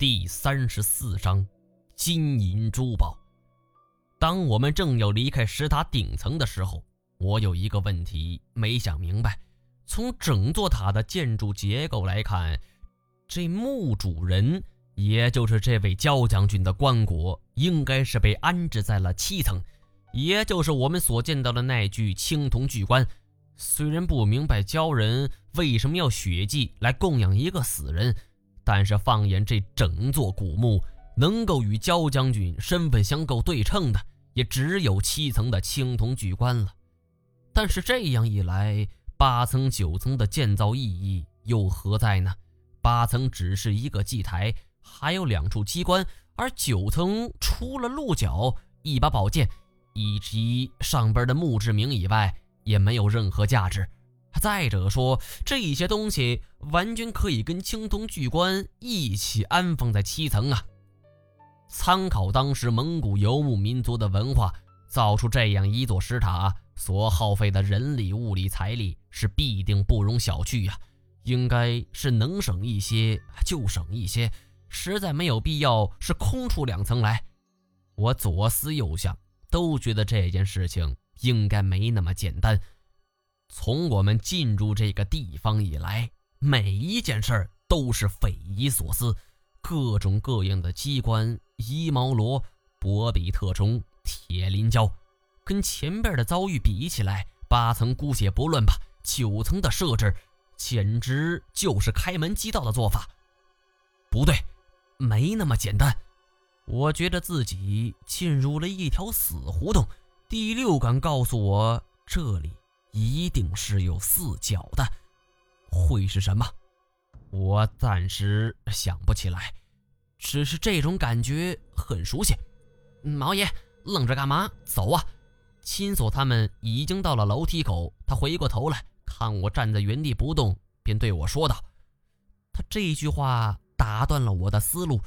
第三十四章，金银珠宝。当我们正要离开石塔顶层的时候，我有一个问题没想明白。从整座塔的建筑结构来看，这墓主人，也就是这位焦将军的棺椁，应该是被安置在了七层，也就是我们所见到的那具青铜巨棺。虽然不明白鲛人为什么要血祭来供养一个死人。但是放眼这整座古墓，能够与焦将军身份相够对称的，也只有七层的青铜巨棺了。但是这样一来，八层、九层的建造意义又何在呢？八层只是一个祭台，还有两处机关，而九层除了鹿角、一把宝剑以及上边的墓志铭以外，也没有任何价值。再者说，这些东西完全可以跟青铜巨棺一起安放在七层啊！参考当时蒙古游牧民族的文化，造出这样一座石塔所耗费的人力、物力、财力是必定不容小觑呀！应该是能省一些就省一些，实在没有必要是空出两层来。我左思右想，都觉得这件事情应该没那么简单。从我们进入这个地方以来，每一件事儿都是匪夷所思，各种各样的机关、伊毛罗、博比特虫、铁鳞胶，跟前边的遭遇比起来，八层姑且不论吧，九层的设置简直就是开门即到的做法。不对，没那么简单。我觉得自己进入了一条死胡同，第六感告诉我这里。一定是有四角的，会是什么？我暂时想不起来，只是这种感觉很熟悉。毛爷，愣着干嘛？走啊！亲锁他们已经到了楼梯口，他回过头来看我站在原地不动，便对我说道：“他这句话打断了我的思路，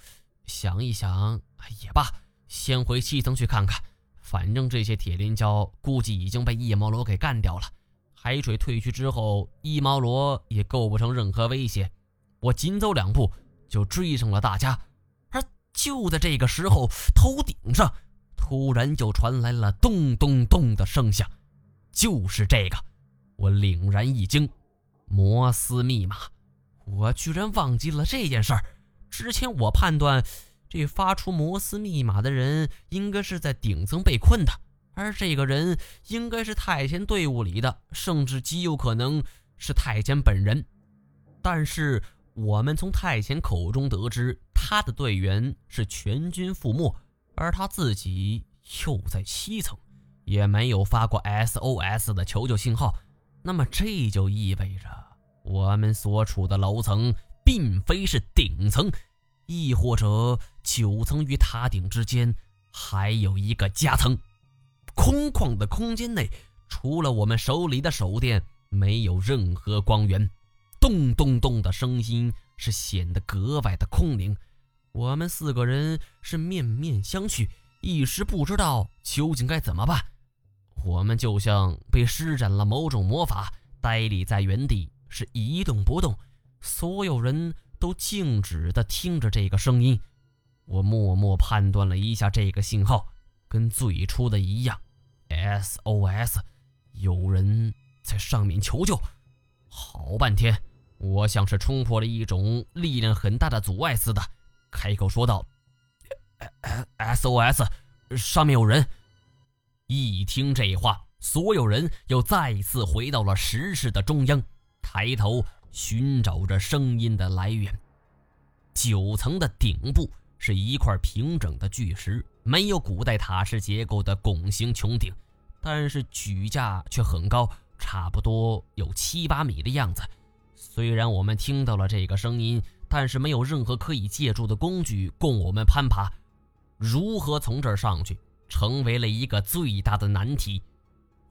想一想也罢，先回七层去看看。”反正这些铁鳞蛟估计已经被一毛罗给干掉了。海水退去之后，一毛罗也构不成任何威胁。我紧走两步就追上了大家。而就在这个时候，头顶上突然就传来了咚咚咚的声响。就是这个，我凛然一惊。摩斯密码，我居然忘记了这件事儿。之前我判断。这发出摩斯密码的人应该是在顶层被困的，而这个人应该是太监队伍里的，甚至极有可能是太监本人。但是我们从太监口中得知，他的队员是全军覆没，而他自己又在七层，也没有发过 SOS 的求救信号。那么这就意味着，我们所处的楼层并非是顶层。亦或者九层与塔顶之间还有一个夹层，空旷的空间内，除了我们手里的手电，没有任何光源。咚咚咚的声音是显得格外的空灵。我们四个人是面面相觑，一时不知道究竟该怎么办。我们就像被施展了某种魔法，呆立在原地，是一动不动。所有人。都静止地听着这个声音，我默默判断了一下这个信号，跟最初的一样，SOS，有人在上面求救。好半天，我像是冲破了一种力量很大的阻碍似的，开口说道：“SOS，上面有人。”一听这话，所有人又再一次回到了石室的中央，抬头。寻找着声音的来源。九层的顶部是一块平整的巨石，没有古代塔式结构的拱形穹顶，但是举架却很高，差不多有七八米的样子。虽然我们听到了这个声音，但是没有任何可以借助的工具供我们攀爬。如何从这儿上去，成为了一个最大的难题。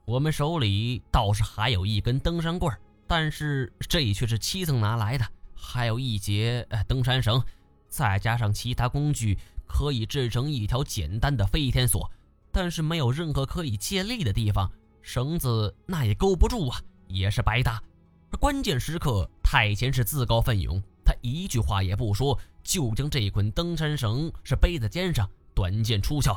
我们手里倒是还有一根登山棍。但是这却是七层拿来的，还有一节登山绳，再加上其他工具，可以制成一条简单的飞天索。但是没有任何可以借力的地方，绳子那也勾不住啊，也是白搭。关键时刻，太监是自告奋勇，他一句话也不说，就将这捆登山绳是背在肩上，短剑出鞘，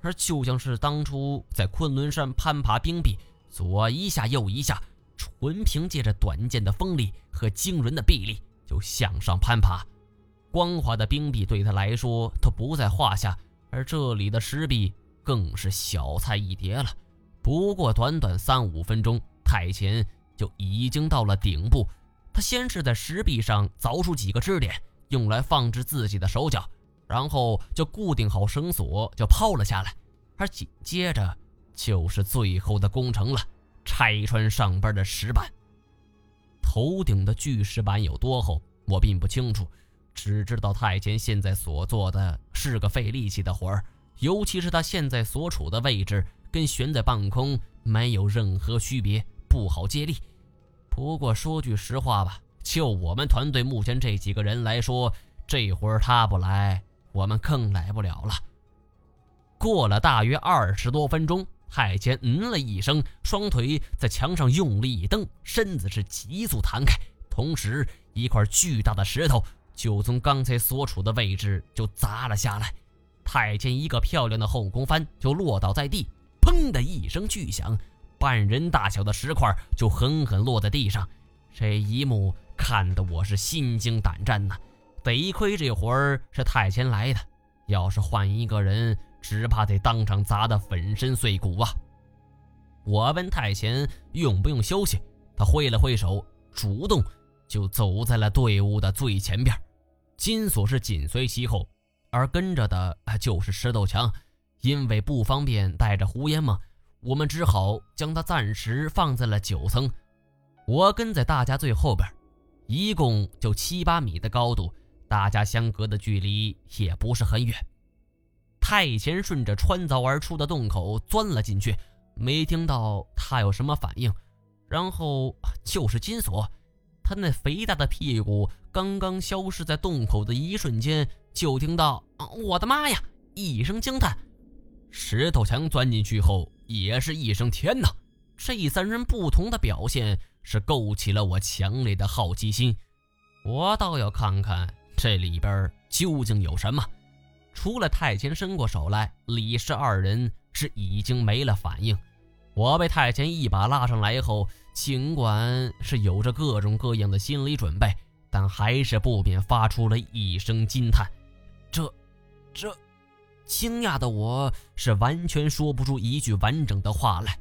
而就像是当初在昆仑山攀爬冰壁，左一下右一下，纯凭借着短剑的锋利和惊人的臂力就向上攀爬。光滑的冰壁对他来说都不在话下，而这里的石壁更是小菜一碟了。不过短短三五分钟，太前就已经到了顶部。他先是在石壁上凿出几个支点，用来放置自己的手脚，然后就固定好绳索，就抛了下来。而紧接着就是最后的工程了——拆穿上边的石板。头顶的巨石板有多厚，我并不清楚，只知道太监现在所做的是个费力气的活儿，尤其是他现在所处的位置跟悬在半空没有任何区别，不好接力。不过说句实话吧，就我们团队目前这几个人来说，这会儿他不来，我们更来不了了。过了大约二十多分钟，太监嗯了一声，双腿在墙上用力一蹬，身子是急速弹开，同时一块巨大的石头就从刚才所处的位置就砸了下来。太监一个漂亮的后空翻就落倒在地，砰的一声巨响。半人大小的石块就狠狠落在地上，这一幕看得我是心惊胆战呐。得亏这会儿是太监来的，要是换一个人，只怕得当场砸得粉身碎骨啊！我问太监用不用休息，他挥了挥手，主动就走在了队伍的最前边。金锁是紧随其后，而跟着的就是石头强，因为不方便带着胡烟嘛。我们只好将它暂时放在了九层，我跟在大家最后边，一共就七八米的高度，大家相隔的距离也不是很远。太前顺着穿凿而出的洞口钻了进去，没听到他有什么反应，然后就是金锁，他那肥大的屁股刚刚消失在洞口的一瞬间，就听到“我的妈呀”一声惊叹。石头墙钻进去后，也是一声“天哪”！这三人不同的表现，是勾起了我强烈的好奇心。我倒要看看这里边究竟有什么。除了太监伸过手来，李氏二人是已经没了反应。我被太监一把拉上来后，尽管是有着各种各样的心理准备，但还是不免发出了一声惊叹：“这，这……”惊讶的我是完全说不出一句完整的话来。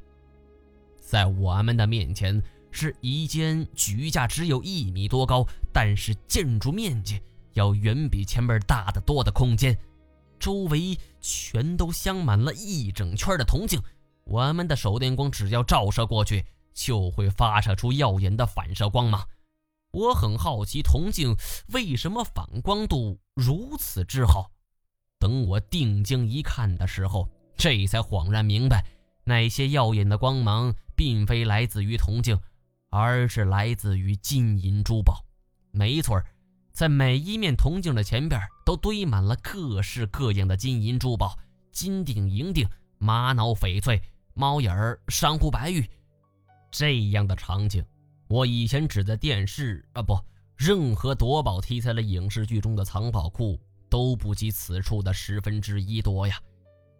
在我们的面前是一间举架只有一米多高，但是建筑面积要远比前面大得多的空间，周围全都镶满了一整圈的铜镜。我们的手电光只要照射过去，就会发射出耀眼的反射光芒。我很好奇，铜镜为什么反光度如此之好？等我定睛一看的时候，这才恍然明白，那些耀眼的光芒并非来自于铜镜，而是来自于金银珠宝。没错，在每一面铜镜的前边都堆满了各式各样的金银珠宝：金锭、银锭、玛瑙、翡翠、猫眼儿、珊瑚、白玉。这样的场景，我以前只在电视啊不，任何夺宝题材的影视剧中的藏宝库。都不及此处的十分之一多呀！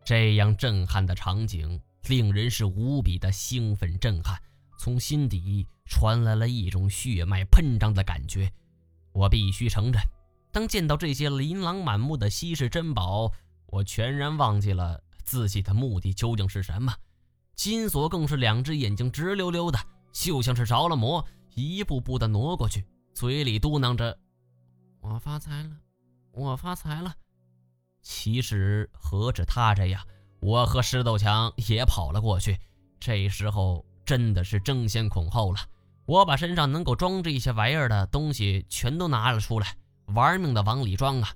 这样震撼的场景，令人是无比的兴奋震撼，从心底传来了一种血脉喷张的感觉。我必须承认，当见到这些琳琅满目的稀世珍宝，我全然忘记了自己的目的究竟是什么。金锁更是两只眼睛直溜溜的，就像是着了魔，一步步的挪过去，嘴里嘟囔着：“我发财了。”我发财了，其实何止他这样，我和石头强也跑了过去。这时候真的是争先恐后了，我把身上能够装这些玩意儿的东西全都拿了出来，玩命的往里装啊。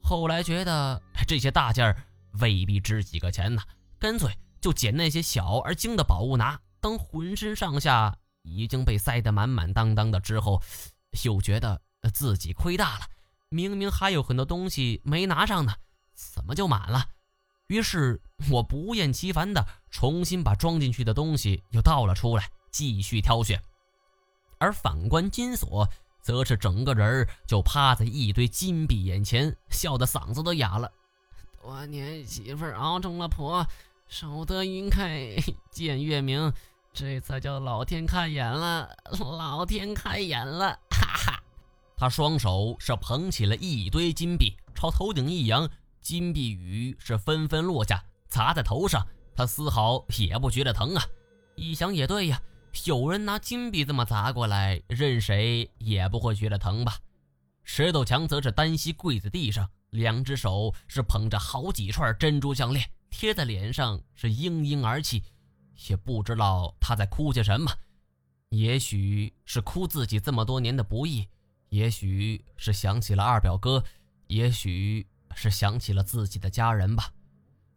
后来觉得这些大件儿未必值几个钱呢，干脆就捡那些小而精的宝物拿。当浑身上下已经被塞得满满当当的之后，又觉得自己亏大了。明明还有很多东西没拿上呢，怎么就满了？于是我不厌其烦地重新把装进去的东西又倒了出来，继续挑选。而反观金锁，则是整个人就趴在一堆金币眼前，笑得嗓子都哑了。多年媳妇熬成了婆，守得云开见月明，这才叫老天开眼了，老天开眼了，哈哈！他双手是捧起了一堆金币，朝头顶一扬，金币雨是纷纷落下，砸在头上，他丝毫也不觉得疼啊。一想也对呀。有人拿金币这么砸过来，任谁也不会觉得疼吧？石头强则是单膝跪在地上，两只手是捧着好几串珍珠项链，贴在脸上是嘤嘤而泣，也不知道他在哭些什么。也许是哭自己这么多年的不易，也许是想起了二表哥，也许是想起了自己的家人吧。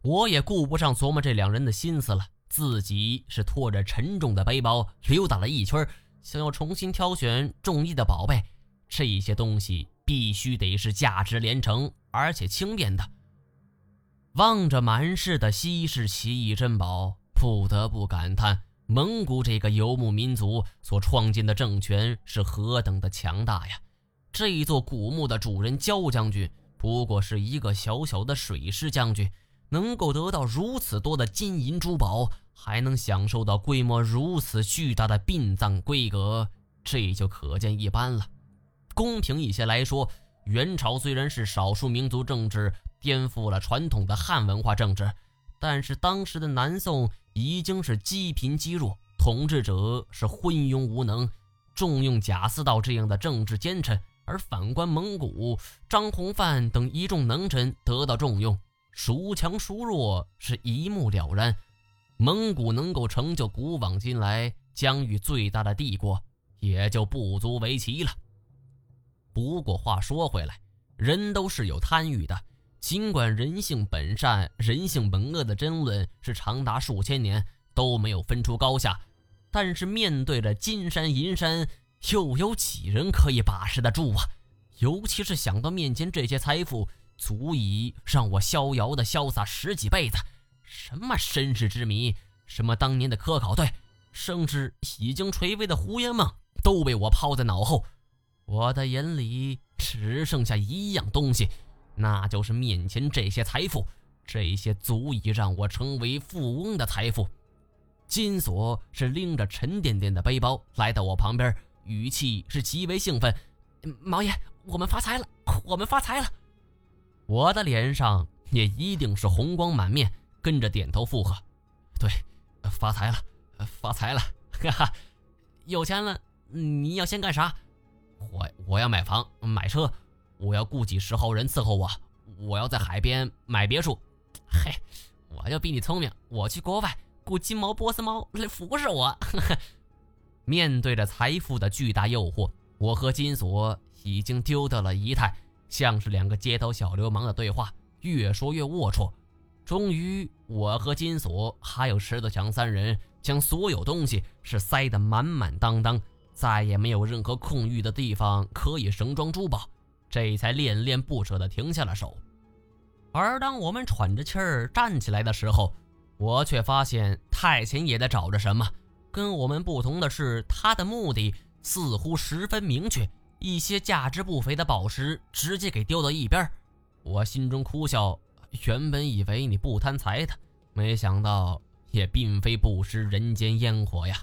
我也顾不上琢磨这两人的心思了。自己是拖着沉重的背包溜达了一圈，想要重新挑选中意的宝贝。这些东西必须得是价值连城而且轻便的。望着满室的稀世奇异珍宝，不得不感叹蒙古这个游牧民族所创建的政权是何等的强大呀！这座古墓的主人焦将军不过是一个小小的水师将军。能够得到如此多的金银珠宝，还能享受到规模如此巨大的殡葬规格，这就可见一斑了。公平一些来说，元朝虽然是少数民族政治，颠覆了传统的汉文化政治，但是当时的南宋已经是积贫积弱，统治者是昏庸无能，重用贾似道这样的政治奸臣，而反观蒙古，张弘范等一众能臣得到重用。孰强孰弱是一目了然，蒙古能够成就古往今来疆域最大的帝国，也就不足为奇了。不过话说回来，人都是有贪欲的，尽管人性本善、人性本恶的争论是长达数千年都没有分出高下，但是面对着金山银山，又有几人可以把持得住啊？尤其是想到面前这些财富。足以让我逍遥的潇洒十几辈子，什么身世之谜，什么当年的科考队，甚至已经垂危的胡烟梦，都被我抛在脑后。我的眼里只剩下一样东西，那就是面前这些财富，这些足以让我成为富翁的财富。金锁是拎着沉甸甸的背包来到我旁边，语气是极为兴奋：“毛爷，我们发财了，我们发财了！”我的脸上也一定是红光满面，跟着点头附和。对，发财了，发财了，哈哈，有钱了。你要先干啥？我我要买房买车，我要雇几十号人伺候我，我要在海边买别墅。嘿，我就比你聪明，我去国外雇金毛波斯猫来服侍我。面对着财富的巨大诱惑，我和金锁已经丢掉了仪态。像是两个街头小流氓的对话，越说越龌龊。终于，我和金锁还有石头强三人将所有东西是塞得满满当当，再也没有任何空余的地方可以盛装珠宝，这才恋恋不舍地停下了手。而当我们喘着气儿站起来的时候，我却发现太秦也在找着什么。跟我们不同的是，他的目的似乎十分明确。一些价值不菲的宝石直接给丢到一边，我心中哭笑。原本以为你不贪财的，没想到也并非不食人间烟火呀。